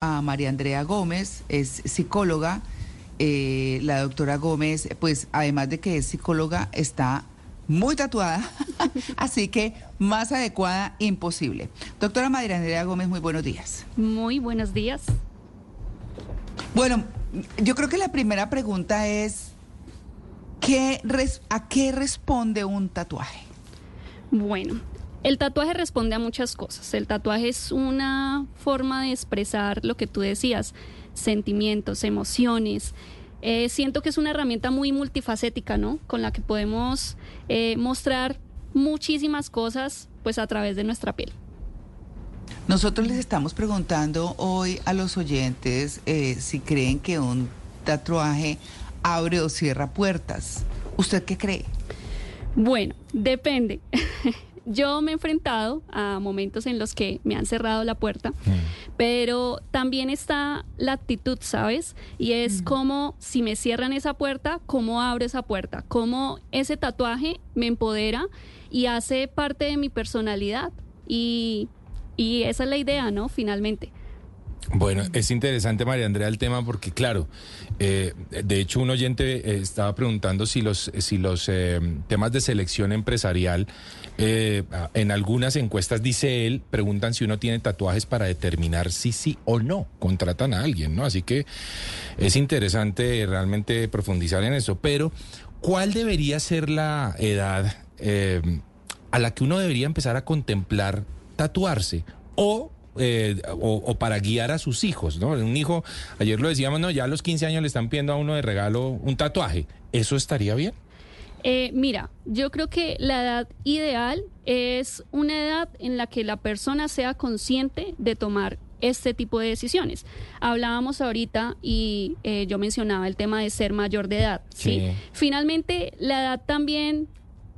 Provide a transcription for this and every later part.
a María Andrea Gómez, es psicóloga. Eh, la doctora Gómez, pues además de que es psicóloga, está muy tatuada, así que más adecuada imposible. Doctora María Andrea Gómez, muy buenos días. Muy buenos días. Bueno, yo creo que la primera pregunta es, ¿qué ¿a qué responde un tatuaje? Bueno, el tatuaje responde a muchas cosas. El tatuaje es una forma de expresar lo que tú decías, sentimientos, emociones. Eh, siento que es una herramienta muy multifacética, ¿no? Con la que podemos eh, mostrar muchísimas cosas, pues a través de nuestra piel. Nosotros les estamos preguntando hoy a los oyentes eh, si creen que un tatuaje abre o cierra puertas. ¿Usted qué cree? Bueno, depende. yo me he enfrentado a momentos en los que me han cerrado la puerta, mm. pero también está la actitud, ¿sabes? Y es como si me cierran esa puerta, cómo abro esa puerta, cómo ese tatuaje me empodera y hace parte de mi personalidad. Y, y esa es la idea, ¿no? Finalmente. Bueno, es interesante, María Andrea, el tema porque, claro, eh, de hecho, un oyente eh, estaba preguntando si los, si los eh, temas de selección empresarial, en algunas encuestas, dice él, preguntan si uno tiene tatuajes para determinar si sí o no contratan a alguien, ¿no? Así que es interesante realmente profundizar en eso. Pero, ¿cuál debería ser la edad a la que uno debería empezar a contemplar tatuarse? O eh, o, para guiar a sus hijos, ¿no? Un hijo, ayer lo decíamos, no, ya a los 15 años le están pidiendo a uno de regalo un tatuaje. ¿Eso estaría bien? Eh, mira, yo creo que la edad ideal es una edad en la que la persona sea consciente de tomar este tipo de decisiones. Hablábamos ahorita y eh, yo mencionaba el tema de ser mayor de edad. ¿sí? Finalmente, la edad también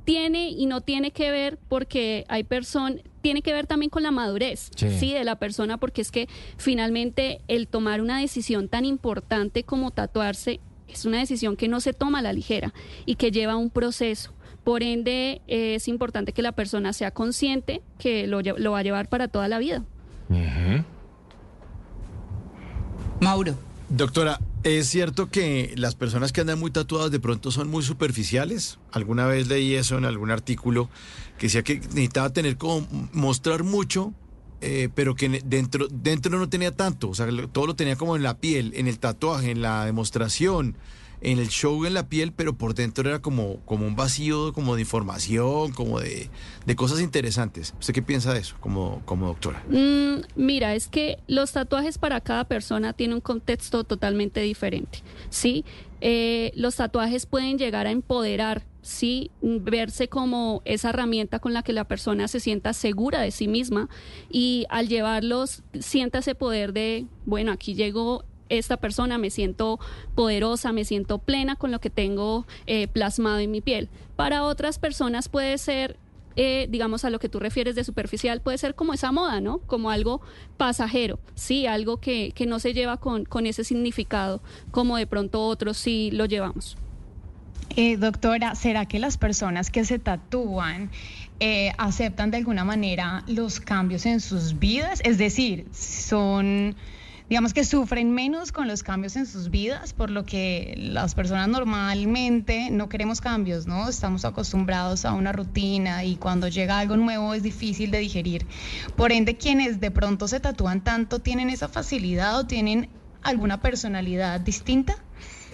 tiene y no tiene que ver porque hay personas, tiene que ver también con la madurez, sí. de la persona, porque es que finalmente el tomar una decisión tan importante como tatuarse es una decisión que no se toma a la ligera y que lleva un proceso. Por ende, es importante que la persona sea consciente que lo, va a llevar para toda la vida. Mauro. Doctora, ¿es cierto que las personas que andan muy tatuadas de pronto son muy superficiales? Alguna vez leí eso en algún artículo que decía que necesitaba tener como mostrar mucho, eh, pero que dentro, dentro no tenía tanto, o sea, todo lo tenía como en la piel, en el tatuaje, en la demostración en el show en la piel, pero por dentro era como, como un vacío como de información, como de, cosas interesantes. ¿Usted qué piensa de eso como, como doctora? Mm, mira, es que los tatuajes para cada persona tienen un contexto totalmente diferente, ¿sí? Eh, los tatuajes pueden llegar a empoderar, sí, verse como esa herramienta con la que la persona se sienta segura de sí misma y al llevarlos sienta ese poder de, bueno, aquí llegó esta persona, me siento poderosa, me siento plena con lo que tengo eh, plasmado en mi piel. Para otras personas puede ser eh, digamos, a lo que tú refieres de superficial, puede ser como esa moda, ¿no? Como algo pasajero, sí, algo que, que no se lleva con, con, ese significado, como de pronto otros sí lo llevamos. Eh, doctora, ¿será que las personas que se tatúan aceptan de alguna manera los cambios en sus vidas? Es decir, son digamos que sufren menos con los cambios en sus vidas, por lo que las personas normalmente no queremos cambios, ¿no? Estamos acostumbrados a una rutina y cuando llega algo nuevo es difícil de digerir. Por ende, quienes de pronto se tatúan tanto tienen esa facilidad o tienen alguna personalidad distinta.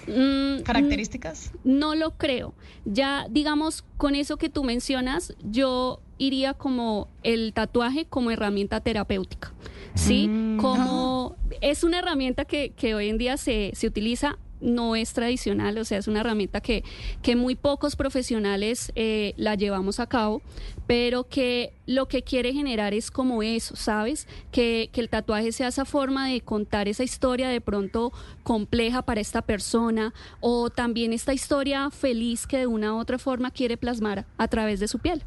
Mm, características? No lo creo. Ya, digamos, con eso que tú mencionas, yo iría como el tatuaje como herramienta terapéutica. ¿Sí? Mm, como es una herramienta que, que hoy en día se, se utiliza no es tradicional, o sea, es una herramienta que, que muy pocos profesionales eh, la llevamos a cabo, pero que lo que quiere generar es como eso, ¿sabes? Que, que el tatuaje sea esa forma de contar esa historia de pronto compleja para esta persona o también esta historia feliz que de una u otra forma quiere plasmar a través de su piel.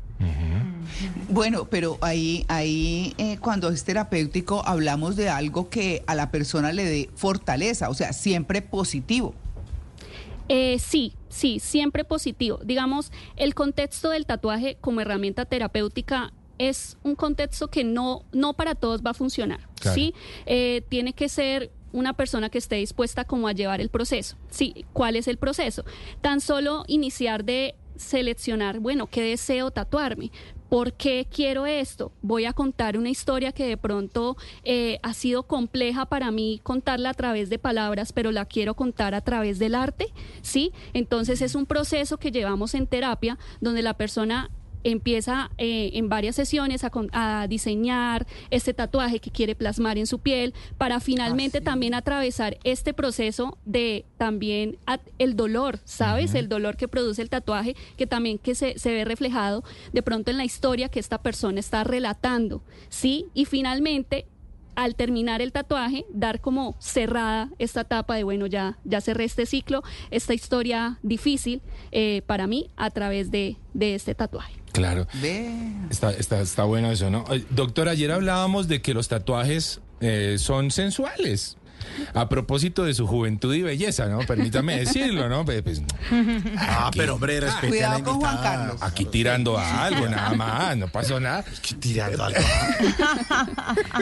Bueno, pero ahí, ahí eh, cuando es terapéutico hablamos de algo que a la persona le dé fortaleza, o sea, siempre positivo. Eh, sí, sí, siempre positivo. Digamos, el contexto del tatuaje como herramienta terapéutica es un contexto que no, no para todos va a funcionar, Claro. ¿sí? Eh, tiene que ser una persona que esté dispuesta como a llevar el proceso. Sí, ¿cuál es el proceso? Tan solo iniciar de seleccionar, bueno, ¿qué deseo tatuarme? ¿Por qué quiero esto? Voy a contar una historia que de pronto eh, ha sido compleja para mí contarla a través de palabras, pero la quiero contar a través del arte, ¿sí? Entonces es un proceso que llevamos en terapia donde la persona empieza eh, en varias sesiones a, diseñar este tatuaje que quiere plasmar en su piel para finalmente Ah, sí. también atravesar este proceso de también el dolor, ¿sabes? El dolor que produce el tatuaje, que también que se, se ve reflejado de pronto en la historia que esta persona está relatando, ¿sí? Y finalmente al terminar el tatuaje, dar como cerrada esta etapa de, bueno, ya, ya cerré este ciclo, esta historia difícil eh, para mí a través de, de este tatuaje. Claro. Ve. Está, está, está bueno eso, ¿no? Doctor, ayer hablábamos de que los tatuajes eh, son sensuales. A propósito de su juventud y belleza, ¿no? Permítame decirlo, ¿no? Pues, pues, Ah, Aquí. pero hombre, respete a la Cuidado con Juan. Carlos. aquí tirando a algo, nada más, no pasó nada. Que tirando algo.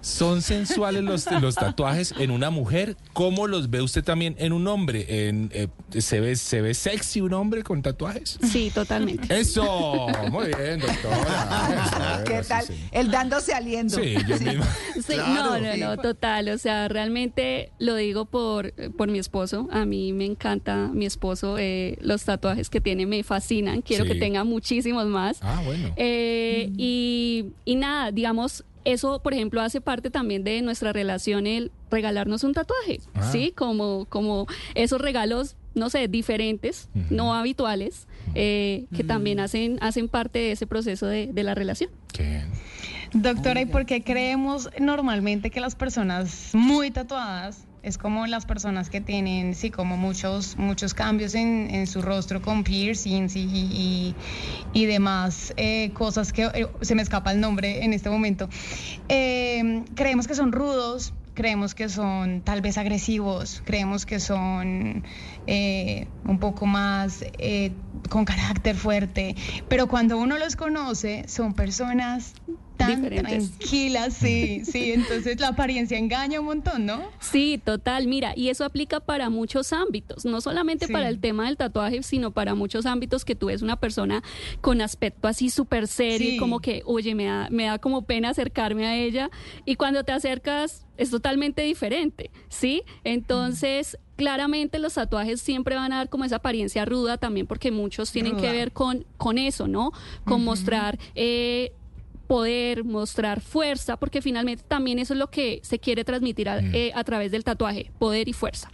¿Son sensuales los, los tatuajes en una mujer? ¿Cómo los ve usted también en un hombre? En, eh, ¿se, ve, ¿Se ve sexy un hombre con tatuajes? Sí, totalmente. Eso, muy bien, doctora. Eso, ¿Qué tal? sí. El dándose aliento. Sí, yo mismo. Sí, Claro. no, no, no, total. O sea, realmente lo digo por, por mi esposo. A mí me encanta mi esposo. eh, los tatuajes que tiene me fascinan. Quiero Sí. que tenga muchísimos más. Ah, bueno. Eh, y, y nada, digamos, eso, por ejemplo, hace parte también de nuestra relación el regalarnos un tatuaje, Ah. ¿sí? Como, como esos regalos, no sé, diferentes, no habituales, eh, que también hacen, hacen parte de ese proceso de, de la relación. Qué bien. Doctora, ¿y por qué creemos normalmente que las personas muy tatuadas es como las personas que tienen, sí, como muchos, muchos cambios en, en su rostro con piercings y, y, y demás eh, cosas que eh, se me escapa el nombre en este momento? Eh, creemos que son rudos, creemos que son tal vez agresivos, creemos que son eh, un poco más eh, con carácter fuerte, pero cuando uno los conoce son personas tan Diferentes. tranquilas, sí, sí, entonces la apariencia engaña un montón, ¿no? Sí, total. Mira, y eso aplica para muchos ámbitos, no solamente Sí. para el tema del tatuaje, sino para muchos ámbitos que tú ves una persona con aspecto así súper serio, y como que, oye, me da, me da como pena acercarme a ella, y cuando te acercas es totalmente diferente, ¿sí? Entonces, claramente los tatuajes siempre van a dar como esa apariencia ruda también, porque muchos tienen que ver con, con eso, ¿no? Con mostrar... eh, poder, mostrar fuerza, porque finalmente también eso es lo que se quiere transmitir a, Mm. eh, a través del tatuaje, poder y fuerza.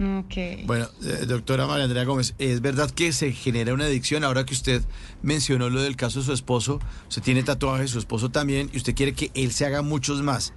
Ok. Bueno, eh, doctora María Andrea Gómez, ¿es verdad que se genera una adicción ahora que usted mencionó lo del caso de su esposo? Usted tiene tatuajes, su esposo también, y usted quiere que él se haga muchos más.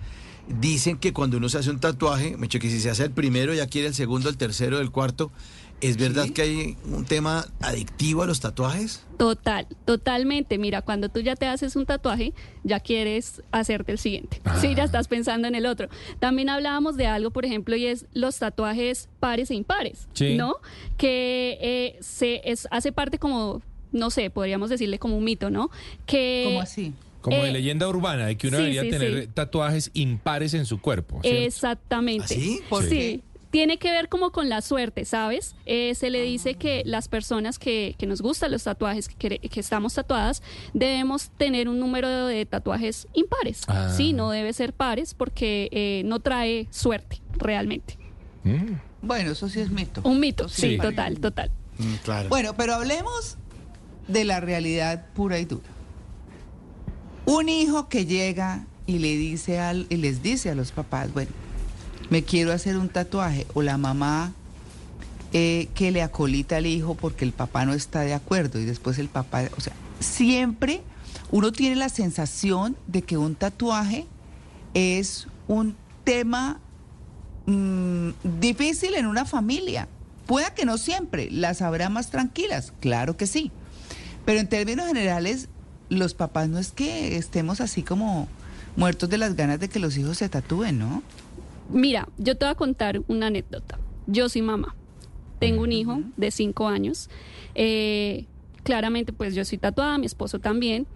Dicen que cuando uno se hace un tatuaje, me que si se hace el primero, ya quiere el segundo, el tercero, el cuarto. ¿Es verdad Sí. que hay un tema adictivo a los tatuajes? Total, totalmente. Mira, cuando tú ya te haces un tatuaje, ya quieres hacerte el siguiente. Ah. Sí, ya estás pensando en el otro. También hablábamos de algo, por ejemplo, y es los tatuajes pares e impares, Sí. ¿no? Que eh, se es, hace parte como, no sé, podríamos decirle como un mito, ¿no? Que ¿Cómo así? Como de Eh, leyenda urbana, de que uno sí, debería sí, tener sí. tatuajes impares en su cuerpo. ¿cierto? Exactamente. ¿Así? ¿Por sí. Tiene que ver como con la suerte, ¿sabes? Eh, se le dice que las personas que, que nos gustan los tatuajes, que, que estamos tatuadas, debemos tener un número de tatuajes impares. Ah. Sí, no debe ser pares porque eh, no trae suerte realmente. Mm. Bueno, eso sí es mito. Un mito, sí, Sí. total, total. Mm, claro. Bueno, pero hablemos de la realidad pura y dura. Un hijo que llega y le dice al, y les dice a los papás, bueno, me quiero hacer un tatuaje, o la mamá eh, que le acolita al hijo porque el papá no está de acuerdo y después el papá, o sea, siempre uno tiene la sensación de que un tatuaje es un tema mm, difícil en una familia. Pueda que no siempre, las habrá más tranquilas, claro que sí. Pero en términos generales, los papás no es que estemos así como muertos de las ganas de que los hijos se tatúen, ¿no? Mira, yo te voy a contar una anécdota. Yo soy mamá. Tengo un hijo de cinco años. Eh, claramente, pues yo soy tatuada, mi esposo también.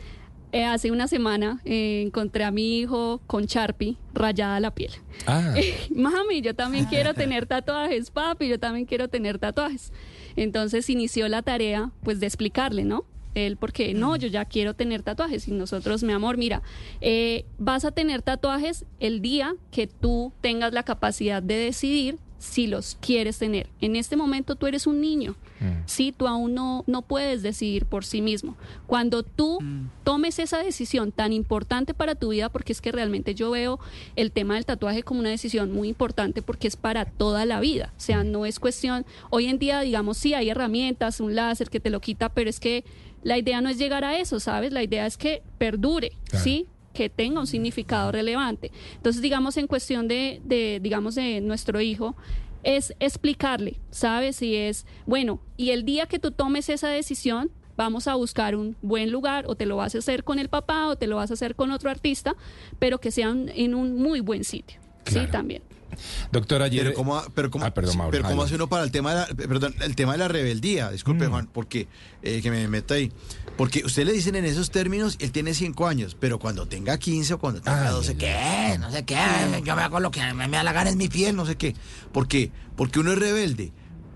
eh, hace una semana eh, encontré a mi hijo con Sharpie rayada la piel. Ah. Mami, yo también quiero tener tatuajes, papi, yo también quiero tener tatuajes. Entonces inició la tarea, pues, de explicarle, ¿no? Él, porque no, yo ya quiero tener tatuajes. Y nosotros, mi amor, mira, eh, vas a tener tatuajes el día que tú tengas la capacidad de decidir si los quieres tener. En este momento tú eres un niño, Mm. sí, tú aún no, no puedes decidir por sí mismo. Cuando tú tomes esa decisión tan importante para tu vida, porque es que realmente yo veo el tema del tatuaje como una decisión muy importante porque es para toda la vida. O sea, no es cuestión, hoy en día, digamos, sí hay herramientas, un láser que te lo quita, pero es que la idea no es llegar a eso, ¿sabes? La idea es que perdure, Claro. ¿sí? que tenga un significado relevante. Entonces, digamos, en cuestión de, de, digamos, de nuestro hijo, es explicarle, ¿sabes? Si es, bueno, y el día que tú tomes esa decisión, vamos a buscar un buen lugar, o te lo vas a hacer con el papá, o te lo vas a hacer con otro artista, pero que sean en un muy buen sitio. Claro. Sí, también. Doctora, ayer... Pero cómo, pero cómo, Ah, perdón, Mauro, pero cómo hace adelante. uno para el tema de la, perdón, el tema de la rebeldía, disculpe Mm. Juan, porque eh, que me meta ahí, porque usted le dicen en esos términos, él tiene 5 años, pero cuando tenga 15 o cuando tenga Ay, 12, ay, ¿qué? No sé qué, yo me hago lo que me, me da la gana, es mi piel, no sé qué. ¿Por qué? Porque uno es rebelde.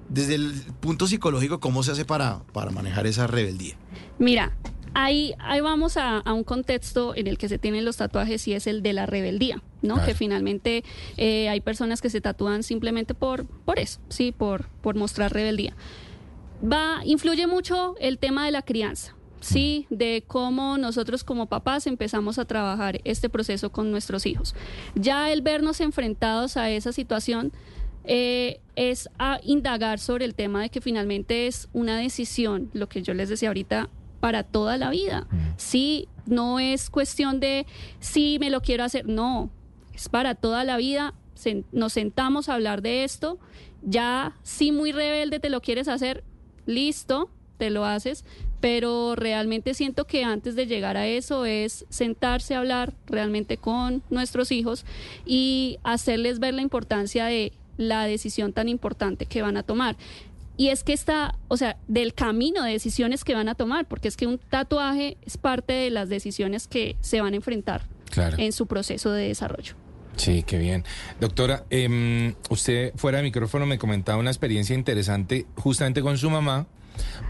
Desde el punto psicológico, ¿cómo se hace para, para manejar esa rebeldía? Mira, ahí, ahí vamos a, a un contexto en el que se tienen los tatuajes y es el de la rebeldía, ¿no? Claro. Que finalmente eh, hay personas que se tatúan simplemente por, por eso, sí, por, por mostrar rebeldía. Va, influye mucho el tema de la crianza. Sí, de cómo nosotros como papás empezamos a trabajar este proceso con nuestros hijos. Ya el vernos enfrentados a esa situación eh, es a indagar sobre el tema de que finalmente es una decisión, lo que yo les decía ahorita, para toda la vida. Sí, no es cuestión de si me lo quiero hacer, no, es para toda la vida. Nos sentamos a hablar de esto. Ya, si muy rebelde te lo quieres hacer, listo, te lo haces. Pero realmente siento que antes de llegar a eso es sentarse a hablar realmente con nuestros hijos y hacerles ver la importancia de la decisión tan importante que van a tomar. Y es que está, o sea, del camino de decisiones que van a tomar, porque es que un tatuaje es parte de las decisiones que se van a enfrentar Claro. en su proceso de desarrollo. Sí, qué bien. Doctora, em, usted fuera de micrófono me comentaba una experiencia interesante justamente con su mamá,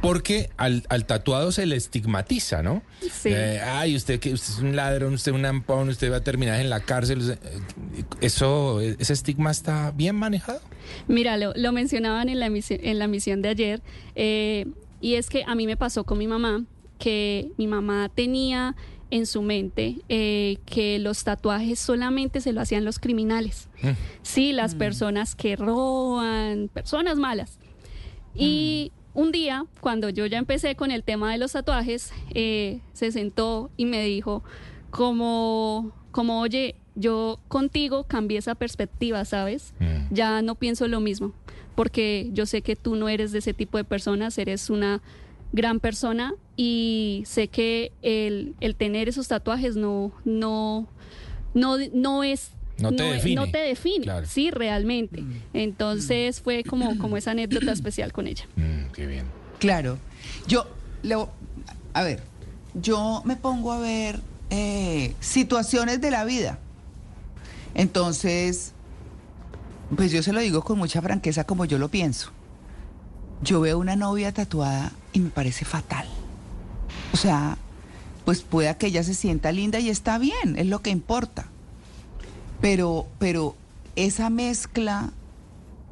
porque al, al tatuado se le estigmatiza, ¿no? Sí. Eh, ay, usted que usted es un ladrón, usted es un ampón, usted va a terminar en la cárcel. Eh, Eso, ese estigma está bien manejado. Mira, lo, lo mencionaban en la, emisi- en la misión de ayer, eh, y es que a mí me pasó con mi mamá, que mi mamá tenía en su mente eh, que los tatuajes solamente se lo hacían los criminales. Mm. Sí, las personas que roban, personas malas. Y un día, cuando yo ya empecé con el tema de los tatuajes, eh, se sentó y me dijo, como, como, oye, yo contigo cambié esa perspectiva, ¿sabes? Mm. Ya no pienso lo mismo, porque yo sé que tú no eres de ese tipo de personas, eres una gran persona y sé que el, el tener esos tatuajes no, no, no, no es No te define. no te define, Claro. sí, realmente. Mm. Entonces fue como, como esa anécdota especial con ella. Mm, qué bien. Claro. Yo, le- a ver, yo me pongo a ver eh, situaciones de la vida. Entonces, pues yo se lo digo con mucha franqueza como yo lo pienso. Yo veo una novia tatuada y me parece fatal. O sea, pues pueda que ella se sienta linda y está bien, es lo que importa. Pero, pero esa mezcla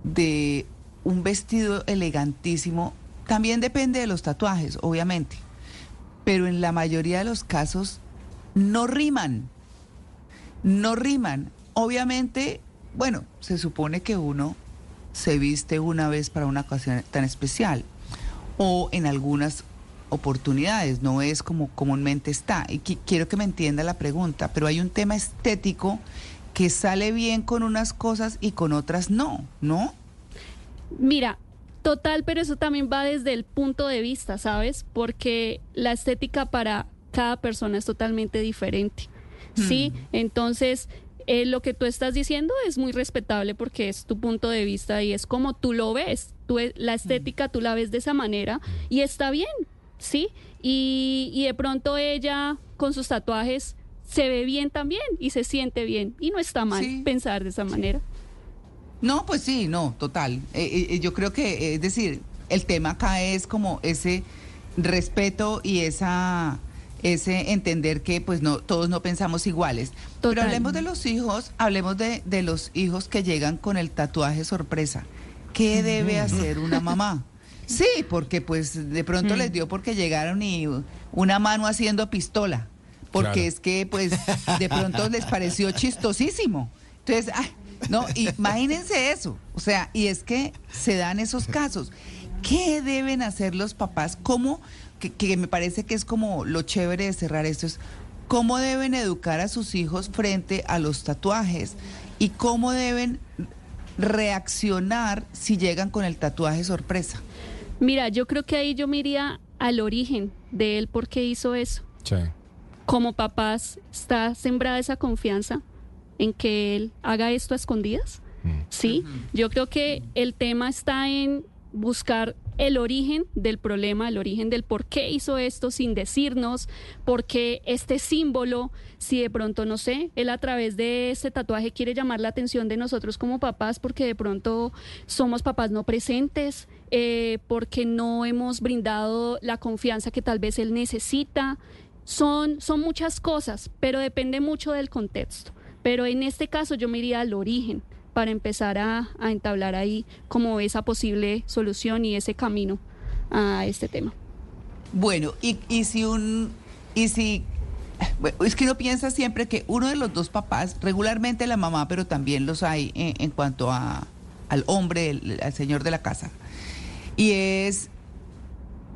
de un vestido elegantísimo también depende de los tatuajes, obviamente. Pero en la mayoría de los casos no riman. No riman. Obviamente, bueno, se supone que uno se viste una vez para una ocasión tan especial o en algunas oportunidades, no es como comúnmente está. Y qui- quiero que me entienda la pregunta, pero hay un tema estético que sale bien con unas cosas y con otras no, ¿no? Mira, total, pero eso también va desde el punto de vista, ¿sabes? Porque la estética para cada persona es totalmente diferente. Sí, entonces eh, lo que tú estás diciendo es muy respetable porque es tu punto de vista y es como tú lo ves. Tú, e- la estética tú la ves de esa manera y está bien. ¿Sí? Y, y de pronto ella con sus tatuajes se ve bien también y se siente bien. Y no está mal Sí. pensar de esa manera. No, pues sí, no, total. Eh, eh, yo creo que, eh, es decir, el tema acá es como ese respeto y esa ese entender que pues no todos no pensamos iguales. Pero hablemos de los hijos, hablemos de, de los hijos que llegan con el tatuaje sorpresa. ¿Qué debe hacer una mamá? Sí, porque pues de pronto les dio porque llegaron y una mano haciendo pistola. Porque Claro. es que pues de pronto les pareció chistosísimo. Entonces, ay, no, imagínense eso. O sea, y es que se dan esos casos. ¿Qué deben hacer los papás? ¿Cómo? Que, que me parece que es como lo chévere de cerrar esto es cómo deben educar a sus hijos frente a los tatuajes y cómo deben reaccionar si llegan con el tatuaje sorpresa. Mira, yo creo que ahí yo me iría al origen de él, por qué hizo eso. Sí. Como papás, ¿está sembrada esa confianza en que él haga esto a escondidas? Sí, yo creo que el tema está en buscar el origen del problema, el origen del por qué hizo esto sin decirnos, por qué este símbolo, si de pronto, no sé, él a través de este tatuaje quiere llamar la atención de nosotros como papás, porque de pronto somos papás no presentes, eh, porque no hemos brindado la confianza que tal vez él necesita. Son, son muchas cosas, pero depende mucho del contexto. Pero en este caso yo me iría al origen para empezar a, entablar ahí como esa posible solución y ese camino a este tema. Bueno, y, y si un, y si, es que uno piensa siempre que uno de los dos papás, regularmente la mamá, pero también los hay en, en cuanto a, al hombre, el- al señor de la casa, y es,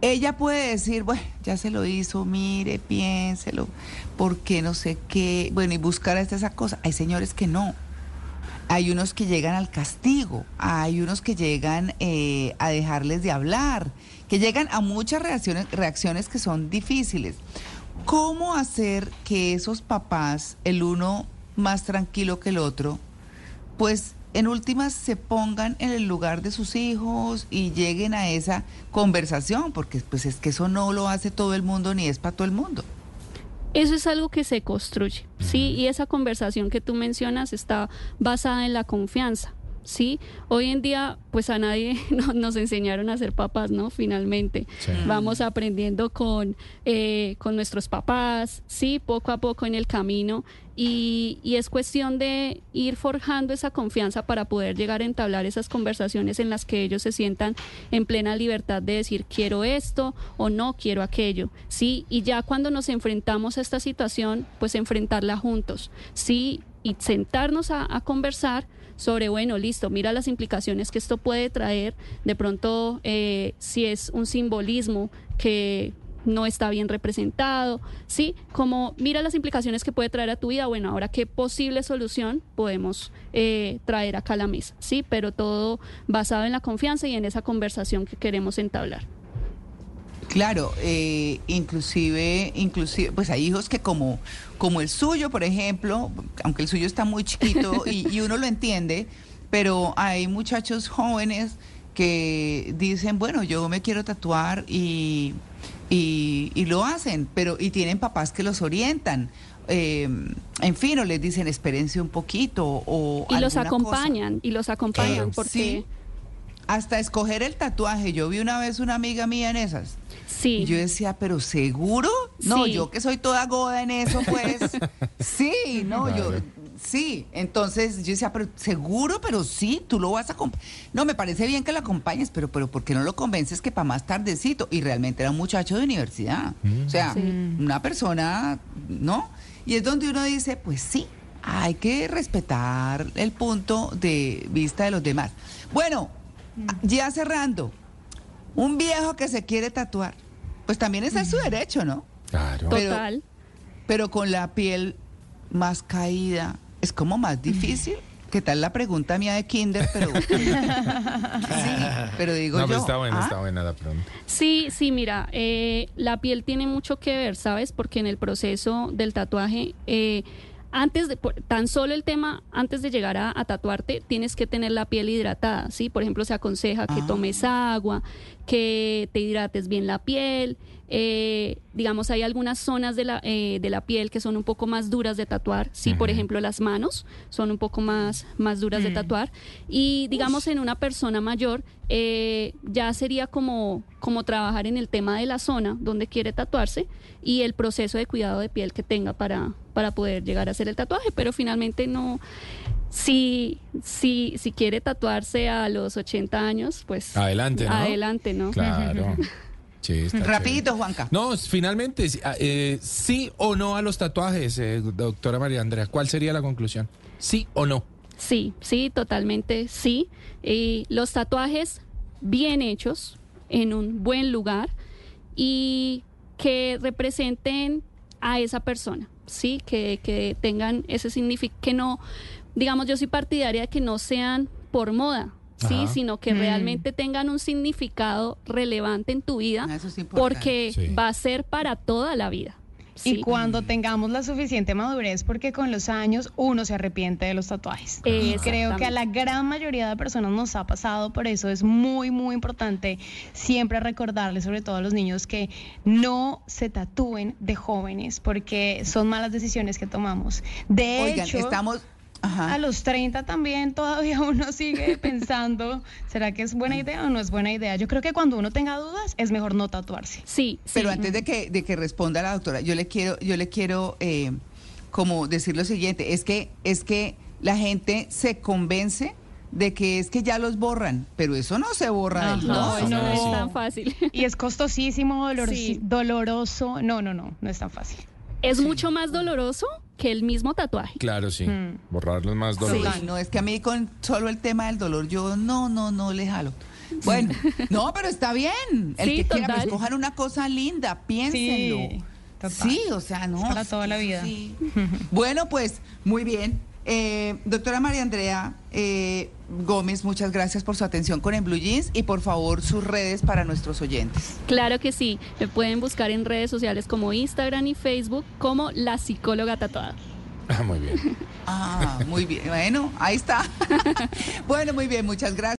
ella puede decir, bueno, ya se lo hizo, mire, piénselo, porque no sé qué, bueno, y buscar hasta esa cosa. Hay señores que no. Hay unos que llegan al castigo, hay unos que llegan eh, a dejarles de hablar, que llegan a muchas reacciones, reacciones que son difíciles. ¿Cómo hacer que esos papás, el uno más tranquilo que el otro, pues en últimas se pongan en el lugar de sus hijos y lleguen a esa conversación? Porque pues es que eso no lo hace todo el mundo ni es para todo el mundo. Eso es algo que se construye, ¿sí? Y esa conversación que tú mencionas está basada en la confianza, ¿sí? Hoy en día, pues a nadie no- nos enseñaron a ser papás, ¿no? Finalmente. Sí. Vamos aprendiendo con, eh, con nuestros papás, ¿sí? Poco a poco en el camino. Y, y es cuestión de ir forjando esa confianza para poder llegar a entablar esas conversaciones en las que ellos se sientan en plena libertad de decir quiero esto o no quiero aquello, ¿sí? Y ya cuando nos enfrentamos a esta situación, pues enfrentarla juntos, ¿sí? Y sentarnos a, a conversar sobre, bueno, listo, mira las implicaciones que esto puede traer, de pronto eh, si es un simbolismo que no está bien representado, ¿sí? Como mira las implicaciones que puede traer a tu vida, bueno, ahora qué posible solución podemos eh, traer acá a la mesa, ¿sí? Pero todo basado en la confianza y en esa conversación que queremos entablar. Claro, eh, inclusive, inclusive, pues hay hijos que como, como el suyo, por ejemplo, aunque el suyo está muy chiquito y, y uno lo entiende, pero hay muchachos jóvenes que dicen, bueno, yo me quiero tatuar y, y, y lo hacen, pero y tienen papás que los orientan. eh, en fin, o les dicen espérense un poquito o Y los cosa. acompañan, y los acompañan porque Sí. Hasta escoger el tatuaje. Yo vi una vez una amiga mía en esas. sí. Y yo decía, pero seguro? No, Sí. yo que soy toda goda en eso, pues. sí, no, yo. Sí, entonces yo decía, pero seguro, pero sí, tú lo vas a acompañar. No, me parece bien que lo acompañes, pero, pero ¿por qué no lo convences que para más tardecito? Y realmente era un muchacho de universidad. O sea, Sí. una persona, ¿no? Y es donde uno dice, pues sí, hay que respetar el punto de vista de los demás. Bueno, ya cerrando, un viejo que se quiere tatuar, pues también está en su derecho, ¿no? Claro. Pero- Total. Pero con la piel más caída, es como más difícil. ¿Qué tal la pregunta mía de Kinder? Pero, sí, pero digo No, yo. pero está buena, ¿ah? está buena la pregunta. Sí, sí, mira, eh, la piel tiene mucho que ver, ¿sabes? Porque en el proceso del tatuaje eh, antes de, tan solo el tema, antes de llegar a, a tatuarte, tienes que tener la piel hidratada, ¿sí? Por ejemplo, se aconseja que Ah. tomes agua, que te hidrates bien la piel. eh, digamos, hay algunas zonas de la, eh, de la piel que son un poco más duras de tatuar, ¿sí? Por ejemplo, las manos son un poco más, más duras de Mm. tatuar. Y digamos, en una persona mayor, eh, ya sería como, como trabajar en el tema de la zona donde quiere tatuarse y el proceso de cuidado de piel que tenga para, para poder llegar a hacer el tatuaje. Pero finalmente no. Si, si, si quiere tatuarse a los 80 años, pues Adelante, ¿no? adelante, ¿no? Claro. Sí, Rapidito, chévere. Juanca. No, finalmente, sí, ah, eh, sí o no a los tatuajes, eh, doctora María Andrea. ¿Cuál sería la conclusión? ¿Sí o no? Sí, sí, totalmente sí. Y los tatuajes bien hechos, en un buen lugar y que representen a esa persona, sí, que, que tengan ese significado, que no, digamos, yo soy partidaria de que no sean por moda, sí, Ajá. sino que Mm. realmente tengan un significado relevante en tu vida, Ah, eso es importante. porque Sí. va a ser para toda la vida. Y cuando tengamos la suficiente madurez, porque con los años uno se arrepiente de los tatuajes. Y creo que a la gran mayoría de personas nos ha pasado, por eso es muy, muy importante siempre recordarles, sobre todo a los niños, que no se tatúen de jóvenes, porque son malas decisiones que tomamos. De Oigan, hecho, estamos... Ajá. a los 30 también todavía uno sigue pensando, ¿será que es buena idea o no es buena idea? Yo creo que cuando uno tenga dudas es mejor no tatuarse. Sí, sí. Pero antes de que, de que responda la doctora, yo le quiero, yo le quiero eh, como decir lo siguiente, es que, es que la gente se convence de que es que ya los borran, pero eso no se borra del todo. no, no es tan fácil. Y es costosísimo, dolor- Sí. doloroso. No, no, no, no es tan fácil. Es mucho más doloroso que el mismo tatuaje. Claro, sí. Mm. Borrarlo es más Sí, doloroso. no, es que a mí con solo el tema del dolor, yo no, no, no le jalo. Bueno, no, pero está bien. El Sí, que quiera, pues total. cojan una cosa linda, piénsenlo. Sí, total. Sí, o sea, no. para toda la vida. sí. Bueno, pues, muy bien. Eh, doctora María Andrea eh, Gómez, muchas gracias por su atención con En Blue Jeans y por favor sus redes para nuestros oyentes. Claro que sí. Me pueden buscar en redes sociales como Instagram y Facebook como la psicóloga tatuada. Ah, muy bien. Ah, muy bien. Bueno, ahí está. bueno, muy bien, muchas gracias.